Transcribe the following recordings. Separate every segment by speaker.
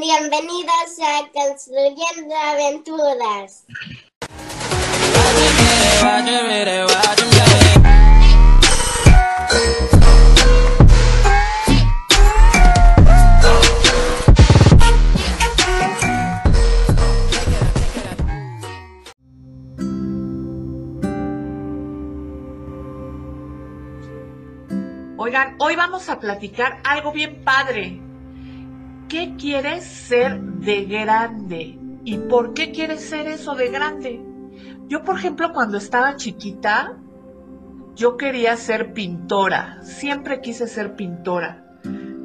Speaker 1: Bienvenidos a Construyendo Aventuras.
Speaker 2: Oigan, hoy vamos a platicar algo bien padre. ¿Qué quieres ser de grande? ¿Y por qué quieres ser eso de grande? Yo, por ejemplo, cuando estaba chiquita, yo quería ser pintora. Siempre quise ser pintora.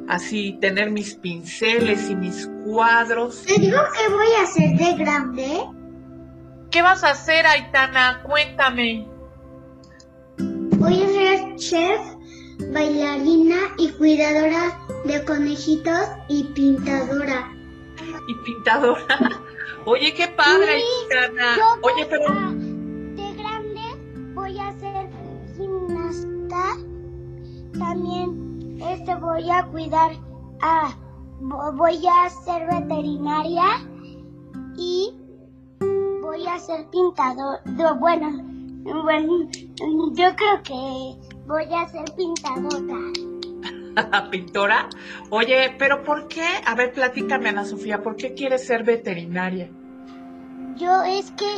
Speaker 2: Así, tener mis pinceles y mis cuadros.
Speaker 1: ¿Te digo qué voy a hacer de grande?
Speaker 2: ¿Qué vas a hacer, Aitana? Cuéntame.
Speaker 1: Voy a ser chef, bailarina y cuidadora de conejitos y pintadora.
Speaker 2: Y pintadora. Oye, qué padre.
Speaker 1: Yo
Speaker 2: Oye, pero...
Speaker 1: de grande voy a ser gimnasta. También este voy a cuidar a vo- voy a ser veterinaria y voy a ser pintador. no, Bueno, bueno, yo creo que voy a ser pintadora.
Speaker 2: pintora. Oye, pero ¿por qué? A ver, platícame, Ana Sofía, ¿por qué quieres ser veterinaria?
Speaker 1: Yo es que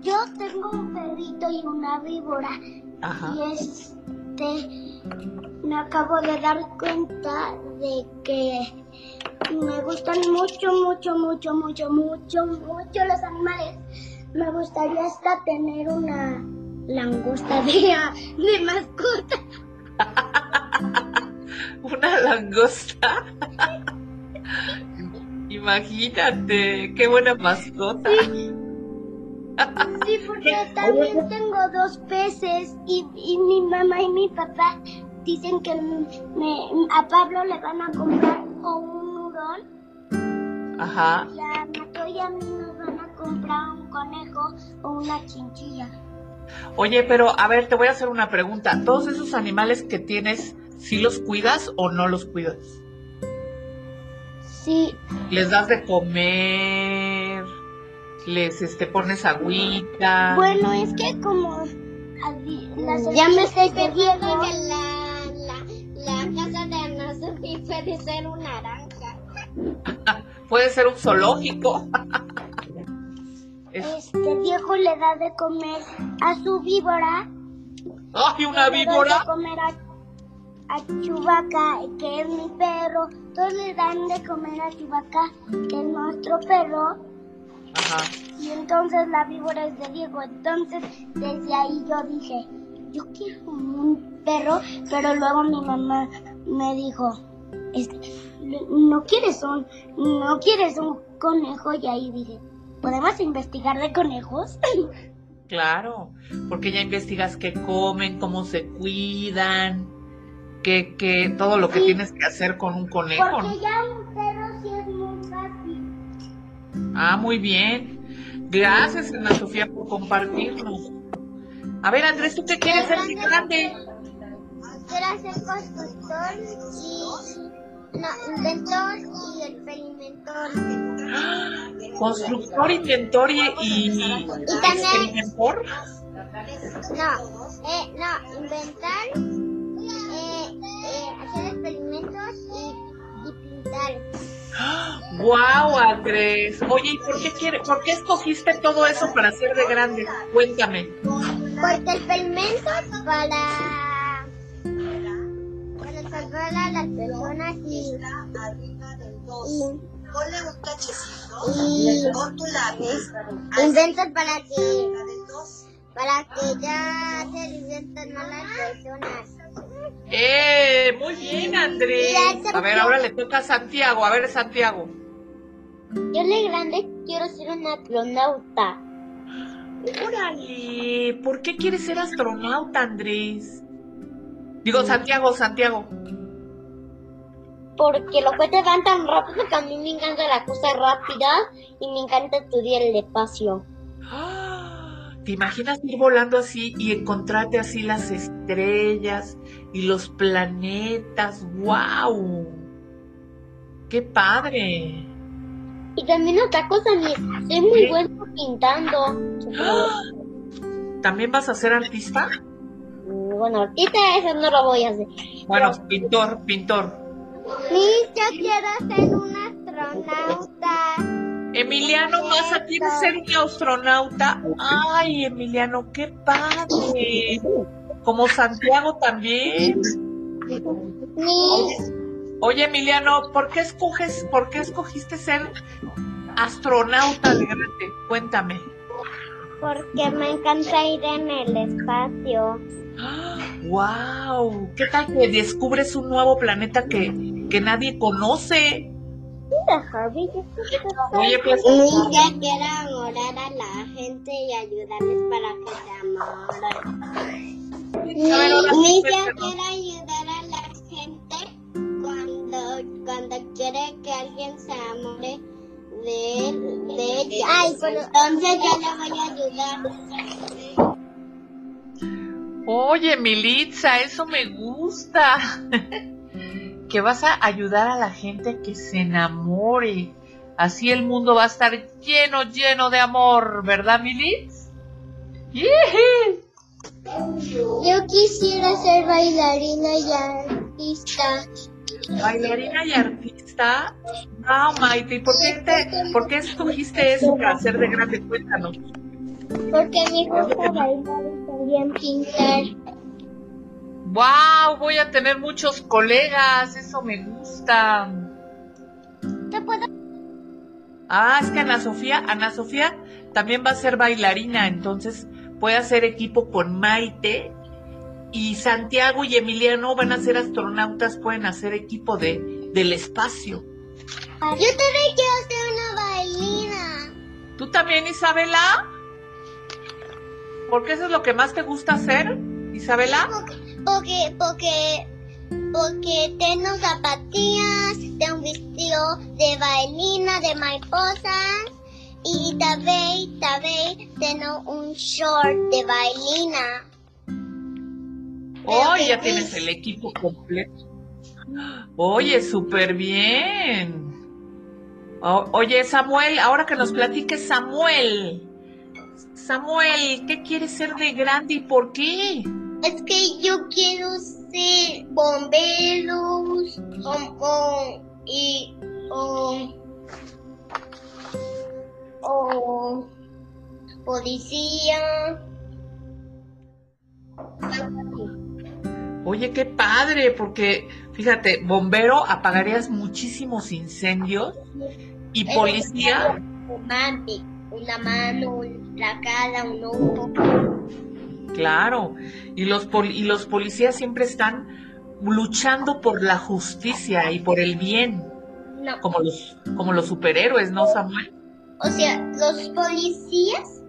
Speaker 1: yo tengo un perrito y una víbora.
Speaker 2: Ajá.
Speaker 1: Y este, me acabo de dar cuenta de que me gustan mucho, mucho, mucho, mucho, mucho, mucho los animales. Me gustaría hasta tener una langosta de, de mascota.
Speaker 2: Una langosta. Imagínate, qué buena mascota.
Speaker 1: Sí, porque también tengo dos peces y, y mi mamá y mi papá dicen que me- a Pablo le van a comprar o un hurón
Speaker 2: Ajá.
Speaker 1: y a Mateo y a mí nos van a comprar un conejo o una chinchilla.
Speaker 2: Oye, pero a ver, te voy a hacer una pregunta. ¿Todos esos animales que tienes, sí los cuidas o no los cuidas?
Speaker 1: Sí,
Speaker 2: ¿Les das de comer? ¿Les este, pones agüita?
Speaker 1: bueno, es que como las ya me estoy perdiendo que la, la, la casa de Ana Sofía puede ser una naranja.
Speaker 2: Puede ser un zoológico. Es-
Speaker 1: Este Diego le da de comer a su víbora
Speaker 2: ¡Ay, una
Speaker 1: Le doy
Speaker 2: víbora!
Speaker 1: de comer a, a Chubaca, que es mi perro. Todos le dan de comer a Chubaca, que es nuestro perro.
Speaker 2: Ajá.
Speaker 1: Y entonces la víbora es de Diego. Entonces, desde ahí yo dije, yo quiero un perro, pero luego mi mamá me dijo, este, no quieres un, no quieres un conejo. Y ahí dije, ¿podemos investigar de conejos?
Speaker 2: Claro, porque ya investigas qué comen, cómo se cuidan, qué, todo lo que
Speaker 1: Sí.
Speaker 2: tienes que hacer con un conejo. ¿no?
Speaker 1: Porque ya un perro sí es muy fácil.
Speaker 2: Ah, muy bien. Gracias, Ana Sofía, por compartirnos. A ver, Andrés, ¿tú qué quieres ser de grande?
Speaker 1: Quiero ser constructor y no, inventor y experimentor.
Speaker 2: Constructor, inventor y, y
Speaker 1: también-
Speaker 2: experimentor.
Speaker 1: No, eh, no, inventar, hacer experimentos y, y pintar.
Speaker 2: Wow, Andrés. Oye, ¿y por qué quiere, por qué escogiste todo eso para ser de grande? Cuéntame.
Speaker 1: Porque experimentos para, para salvar a las personas y, y
Speaker 3: Ponle un cachecito
Speaker 1: y
Speaker 3: con tu lápiz.
Speaker 1: inventos para que para que ya se diviertan más las personas.
Speaker 2: ¡Eh! Muy bien, Andrés. A ver, ahora le toca a Santiago. A ver, Santiago.
Speaker 1: Yo de grande quiero ser un astronauta.
Speaker 2: Órale, ¿por qué quieres ser astronauta, Andrés? Digo, Santiago, Santiago.
Speaker 1: Porque los cohetes van tan rápido que a mí me encanta la cosa rápida y me encanta estudiar el espacio.
Speaker 2: ¡Ah! ¿Te imaginas ir volando así y encontrarte así las estrellas y los planetas? ¡Wow! ¡Qué padre!
Speaker 4: Y también otra cosa, mi, soy muy bueno pintando.
Speaker 2: ¿También vas a ser artista?
Speaker 4: Bueno, ahorita eso no lo voy a hacer.
Speaker 2: Bueno, pintor, pintor.
Speaker 4: Miss, yo quiero ser un astronauta.
Speaker 2: Emiliano Maza quiere ser un astronauta. Ay, Emiliano, qué padre. Como Santiago también. Oye, Emiliano, ¿por qué escoges, por qué escogiste ser astronauta de grande? Cuéntame.
Speaker 4: porque me encanta ir en el espacio.
Speaker 2: ¡Wow! ¿Qué tal que descubres un nuevo planeta que, que nadie conoce? Oye, pues,
Speaker 4: a la gente y ayudarles para que se enamoren.
Speaker 2: A ver, ahora sí,
Speaker 4: Miss, yo
Speaker 2: cuéntanos.
Speaker 4: quiero ayudar a la gente cuando, cuando quiere que alguien se enamore de, él, de ella. Entonces yo le voy a ayudar.
Speaker 2: Oye, Militza, eso me gusta. que vas a ayudar a la que que se enamore. Así el mundo va a estar lleno, lleno de amor, ¿verdad, Militz?
Speaker 4: Yo quisiera ser bailarina y artista.
Speaker 2: Bailarina y artista. Ah, Maite, ¿y por qué, te, por qué escogiste eso para ser de grande? Cuéntanos.
Speaker 4: Porque me gusta bailar y también pintar.
Speaker 2: ¡Wow! Voy a tener muchos colegas, eso me gusta.
Speaker 4: ¿Te puedo?
Speaker 2: Ah, es que Ana Sofía, Ana Sofía también va a ser bailarina, entonces puede hacer equipo con Maite y Santiago y Emiliano van a ser astronautas, pueden hacer equipo de, del espacio.
Speaker 4: Yo también quiero ser una bailarina.
Speaker 2: ¿Tú también, Isabela? ¿Por qué eso es lo que más te gusta hacer, Isabela?
Speaker 4: Porque, porque, porque tengo zapatillas, tengo un vestido de bailarina, de mariposas. Y también, también tengo un short de bailarina.
Speaker 2: Hoy ya tienes el equipo completo. Oye, súper bien. O- oye, Samuel, ahora que nos platiques, Samuel. Samuel, ¿qué quieres ser de grande y por qué?
Speaker 4: Es que yo quiero ser bomberos o, o- y o, o policía.
Speaker 2: Oye, qué padre, porque fíjate, bombero apagarías muchísimos incendios y policía,
Speaker 4: una mano, la cara, un ojo.
Speaker 2: Claro, y los pol- y los policías siempre están luchando por la justicia y por el bien,
Speaker 4: No.
Speaker 2: como los como los superhéroes, ¿no, Samuel?
Speaker 4: O sea, los policías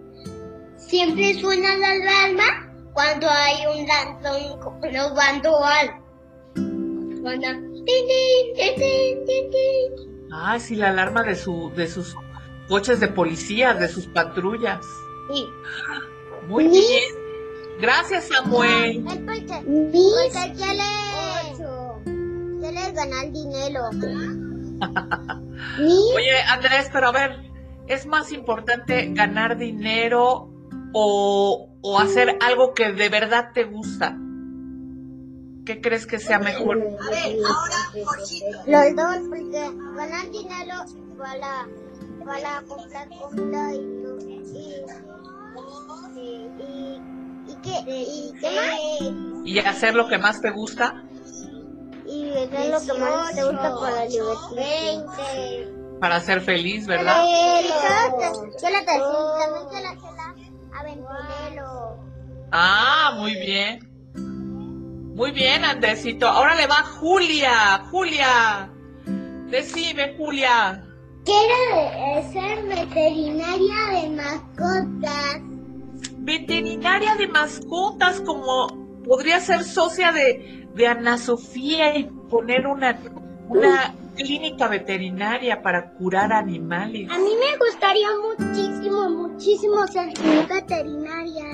Speaker 4: siempre suenan la alarma cuando hay un ladrón robando algo.
Speaker 2: Ah, sí, la alarma de su de sus coches de policía, de sus patrullas.
Speaker 4: Sí.
Speaker 2: Muy bien. Gracias, Samuel.
Speaker 4: Mis se les gana el dinero. Mis
Speaker 2: Oye, Andrés, pero a ver, ¿es más importante ganar dinero o, o hacer algo que de verdad te gusta? ¿Qué crees que sea mejor?
Speaker 5: A ver, ahora, Jorgito,
Speaker 4: los dos, porque ganar dinero para, para comprar comida y, y, y, y, y qué, y qué más.
Speaker 2: ¿Y hacer lo que más te gusta?
Speaker 4: Y lo que más te gusta para divertirte. 20.
Speaker 2: Para ser feliz, ¿verdad?
Speaker 4: Yo la también se la chela aventurero.
Speaker 2: Ah, muy bien. Muy bien, Andresito. Ahora le va Julia. Julia. Decime, Julia.
Speaker 4: Quiero ser veterinaria de mascotas.
Speaker 2: Veterinaria de mascotas, como podría ser socia de, de Ana Sofía y poner una, una clínica veterinaria para curar animales.
Speaker 4: A mí me gustaría muchísimo, muchísimo ser veterinaria.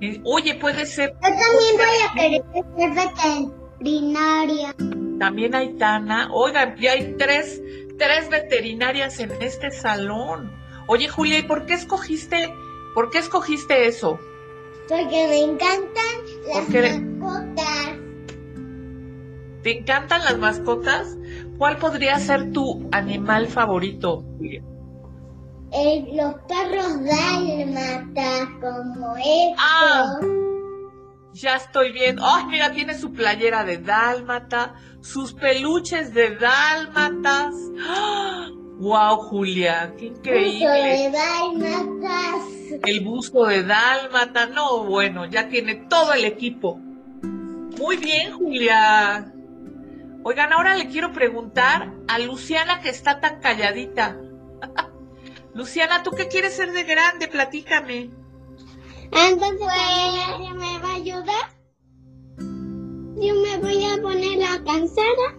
Speaker 2: Eh, Oye, puede ser,
Speaker 4: Yo también voy a querer ser veterinaria.
Speaker 2: también hay Tana. Oigan, ya hay tres, tres veterinarias en este salón. Oye, Julia, ¿y por qué escogiste, por qué escogiste eso?
Speaker 4: Porque me encantan las mascotas.
Speaker 2: ¿Te encantan las mascotas? ¿Cuál podría ser tu animal favorito, Julia?
Speaker 4: Eh, los perros dálmatas, como estos.
Speaker 2: Ah, ya estoy viendo. Ay, mira, tiene su playera de dálmata, sus peluches de dálmatas. ¡Wow, Julia! ¡Qué increíble!
Speaker 4: Buzo de dálmatas.
Speaker 2: El buzo de dálmata. No, bueno, ya tiene todo el equipo. Muy bien, Julia. Oigan, ahora le quiero preguntar a Luciana que está tan calladita. Luciana, ¿tú qué quieres ser de grande? Platícame.
Speaker 4: Entonces, ¿ella me va a ayudar? Yo me voy a poner la cansada.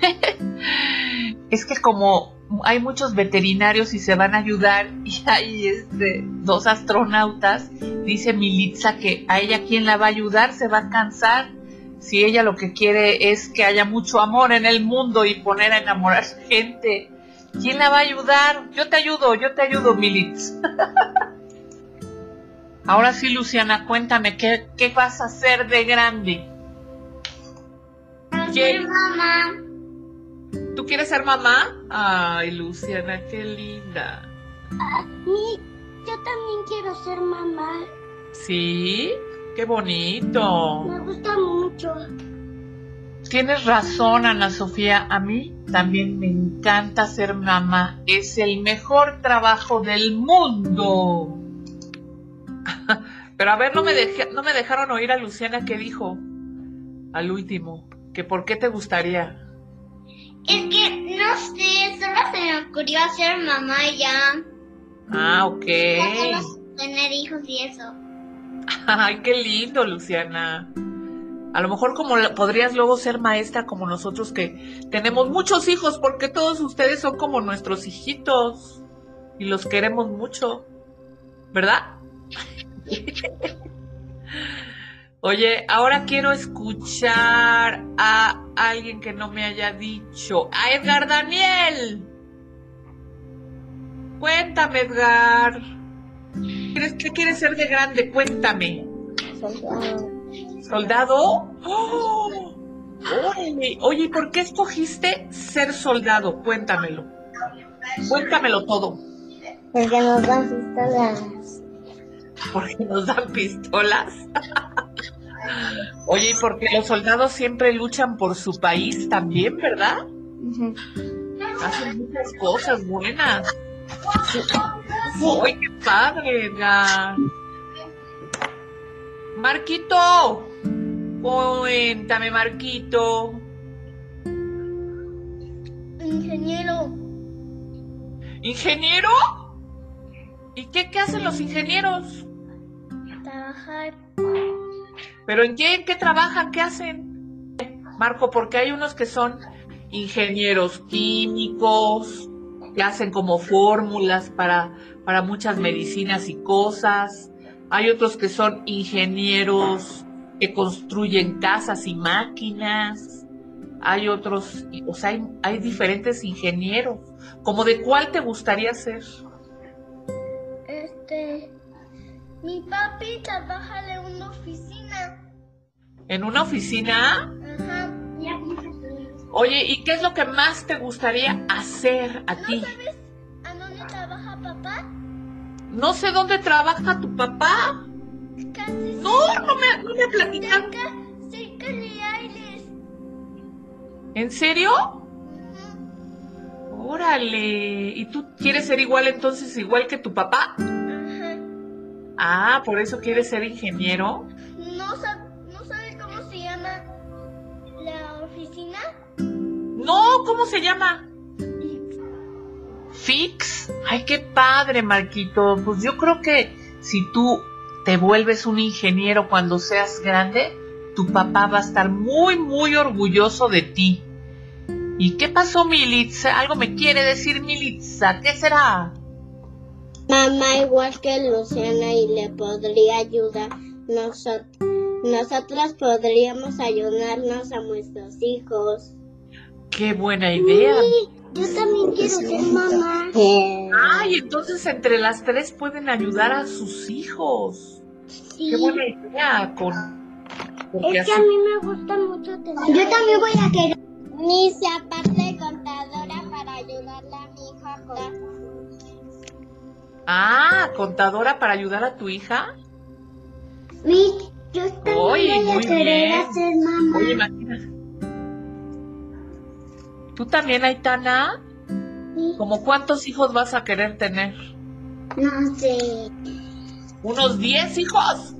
Speaker 2: es que como hay muchos veterinarios y se van a ayudar y hay este, dos astronautas, dice Militza que a ella quien la va a ayudar se va a cansar si ella lo que quiere es que haya mucho amor en el mundo y poner a enamorar gente. ¿Quién la va a ayudar? Yo te ayudo, yo te ayudo, Militz. Ahora sí, Luciana, cuéntame, ¿qué, qué vas a hacer de grande?
Speaker 4: Ser mamá.
Speaker 2: ¿Tú quieres ser mamá? Ay, Luciana, qué linda.
Speaker 4: Ah, yo también quiero ser mamá.
Speaker 2: ¿Sí? Qué bonito.
Speaker 4: Me gusta mucho.
Speaker 2: Tienes razón, Ana Sofía. A mí también me encanta ser mamá. Es el mejor trabajo del mundo. Pero a ver, no me, no me dejaron oír a Luciana que dijo al último. Que por qué te gustaría.
Speaker 4: Es que no sé, solo se me ocurrió ser mamá ya.
Speaker 2: Ah, ok.
Speaker 4: tener hijos y eso.
Speaker 2: Ay, qué lindo, Luciana. A lo mejor como podrías luego ser maestra como nosotros que tenemos muchos hijos porque todos ustedes son como nuestros hijitos y los queremos mucho, ¿verdad? Oye, ahora quiero escuchar a alguien que no me haya dicho, a Edgar Daniel. Cuéntame, Edgar. ¿Qué quieres ser de grande? Cuéntame.
Speaker 4: Soldado.
Speaker 2: ¿Soldado? ¡Oh! Oye, ¿por qué escogiste ser soldado? Cuéntamelo. Cuéntamelo todo.
Speaker 4: Porque nos dan pistolas.
Speaker 2: Porque nos dan pistolas. Oye, y porque los soldados siempre luchan por su país también, ¿verdad? Hacen muchas cosas buenas. ¡Ay, qué padre! Marquito, cuéntame, Marquito.
Speaker 4: Ingeniero.
Speaker 2: ¿Ingeniero? ¿Y qué, qué hacen los ingenieros?
Speaker 4: Trabajar.
Speaker 2: ¿Pero en qué, en qué trabajan? ¿Qué hacen? Marco, porque hay unos que son ingenieros químicos, que hacen como fórmulas para, para muchas medicinas y cosas. Hay otros que son ingenieros que construyen casas y máquinas. Hay otros, o sea, hay, hay diferentes ingenieros. ¿Como de cuál te gustaría ser?
Speaker 4: Este, mi papi trabaja en una oficina.
Speaker 2: ¿En una oficina?
Speaker 4: Ajá.
Speaker 2: Oye, ¿y qué es lo que más te gustaría hacer a ti?
Speaker 4: ¿No sabes a dónde trabaja papá?
Speaker 2: No sé dónde trabaja tu papá.
Speaker 4: Casi
Speaker 2: No, no me, no me platican.
Speaker 4: cerca, cerca de.
Speaker 2: ¿En serio? Órale. ¿Y tú quieres ser igual entonces, igual que tu papá?
Speaker 4: Ajá.
Speaker 2: Ah, por eso quieres ser ingeniero.
Speaker 4: No, ¿cómo se llama?
Speaker 2: Fix. Ay, qué padre, Marquito. Pues yo creo que si tú te vuelves un ingeniero cuando seas grande, tu papá va a estar muy, muy orgulloso de ti. ¿Y qué pasó, Militza? Algo me quiere decir Militza. ¿Qué será?
Speaker 4: Mamá igual que Luciana y le podría ayudar. Nosotros, nosotros podríamos ayudarnos a nuestros hijos.
Speaker 2: Qué buena idea.
Speaker 4: Yo también quiero ser mamá.
Speaker 2: Ay, entonces entre las tres pueden ayudar a sus hijos.
Speaker 4: Sí.
Speaker 2: Qué buena idea. Con, porque
Speaker 4: Es que a
Speaker 2: así-
Speaker 4: mí me gusta mucho tener. Yo también voy a querer.
Speaker 5: Ni se aparte contadora para ayudarle a mi hija con
Speaker 2: Ah, contadora para ayudar a tu hija.
Speaker 4: Mi, yo también
Speaker 2: Oye,
Speaker 4: voy a
Speaker 2: muy
Speaker 4: querer
Speaker 2: bien.
Speaker 4: ser mamá.
Speaker 2: Oye, imagina. ¿Tú también, Aitana?
Speaker 4: Sí.
Speaker 2: ¿Como cuántos hijos vas a querer tener?
Speaker 4: No sé.
Speaker 2: ¿Unos 10 hijos?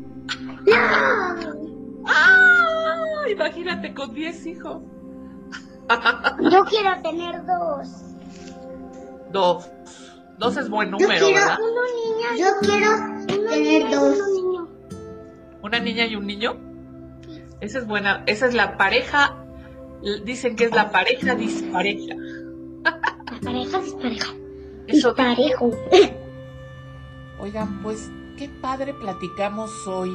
Speaker 4: No.
Speaker 2: ¡Ah! Imagínate con 10 hijos.
Speaker 4: Yo quiero tener dos.
Speaker 2: Dos. Dos es buen
Speaker 4: Yo
Speaker 2: número,
Speaker 4: quiero
Speaker 2: ¿verdad?
Speaker 4: uno niña. Yo quiero tener dos.
Speaker 2: ¿Una niña y un niño? Esa es buena. Esa es la pareja. Dicen que es la pareja dispareja.
Speaker 4: La pareja dispareja.
Speaker 2: Eso
Speaker 4: Disparejo.
Speaker 2: Oigan, pues qué padre platicamos hoy.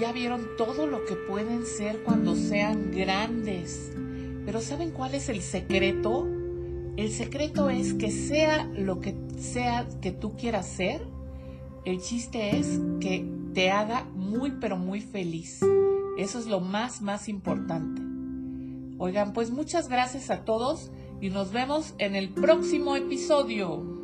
Speaker 2: Ya vieron todo lo que pueden ser cuando sean grandes. Pero ¿saben cuál es el secreto? El secreto es que sea lo que sea que tú quieras ser, el chiste es que te haga muy pero muy feliz. Eso es lo más más importante. Oigan, pues muchas gracias a todos y nos vemos en el próximo episodio.